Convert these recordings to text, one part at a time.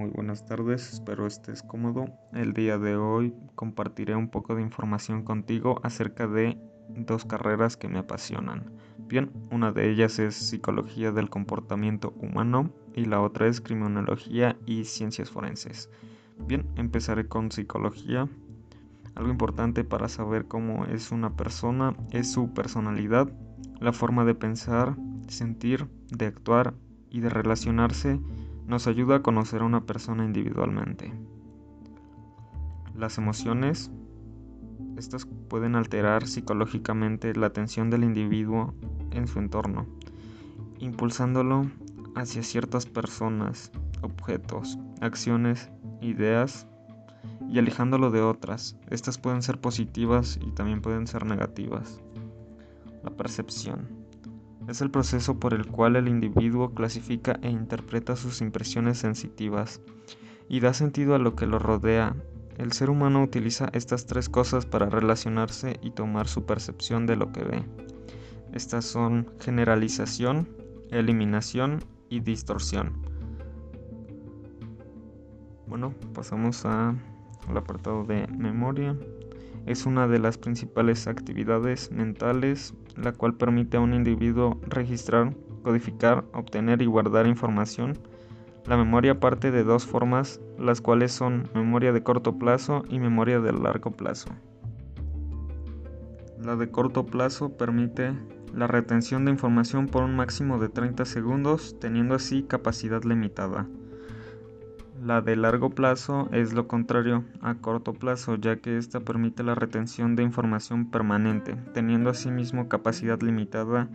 buenas tardes, espero estés cómodo. El día de hoy compartiré un poco de información contigo acerca de dos carreras que me apasionan. Bien, una de ellas es psicología del comportamiento humano y la otra es criminología y ciencias forenses. Bien, empezaré con psicología. Algo importante para saber cómo es una persona es su personalidad, la forma de pensar, sentir, de actuar y de relacionarse nos ayuda a conocer a una persona individualmente. Las emociones, estas pueden alterar psicológicamente la atención del individuo en su entorno, impulsándolo hacia ciertas personas, objetos, acciones, ideas y alejándolo de otras. Estas pueden ser positivas y también pueden ser negativas. La percepción es el proceso por el cual el individuo clasifica e interpreta sus impresiones sensitivas y da sentido a lo que lo rodea. El ser humano utiliza estas tres cosas para relacionarse y tomar su percepción de lo que ve. Estas son generalización, eliminación y distorsión. Bueno, pasamos al apartado de memoria es una de las principales actividades mentales, la cual permite a un individuo registrar, codificar, obtener y guardar información. La memoria parte de dos formas, las cuales son memoria de corto plazo y memoria de largo plazo. La de corto plazo permite la retención de información por un máximo de 30 segundos, teniendo así capacidad limitada. La de largo plazo es lo contrario a corto plazo, ya que esta permite la retención de información permanente, teniendo asimismo capacidad limitada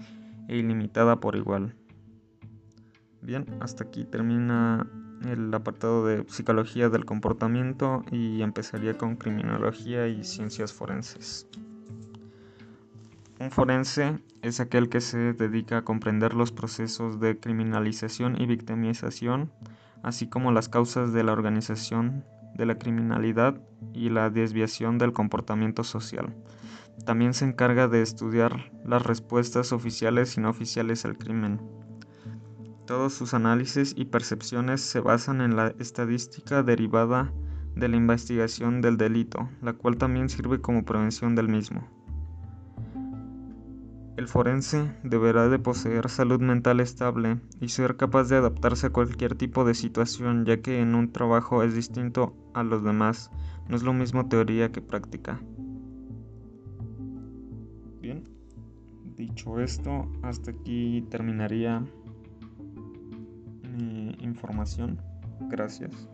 e ilimitada por igual. Bien, hasta aquí termina el apartado de psicología del comportamiento y empezaría con criminología y ciencias forenses. Un forense es aquel que se dedica a comprender los procesos de criminalización y victimización así como las causas de la organización de la criminalidad y la desviación del comportamiento social. También se encarga de estudiar las respuestas oficiales y no oficiales al crimen. Todos sus análisis y percepciones se basan en la estadística derivada de la investigación del delito, la cual también sirve como prevención del mismo. El forense deberá de poseer salud mental estable y ser capaz de adaptarse a cualquier tipo de situación, ya que en un trabajo es distinto a los demás, no es lo mismo teoría que práctica. Bien, dicho esto, hasta aquí terminaría mi información. Gracias.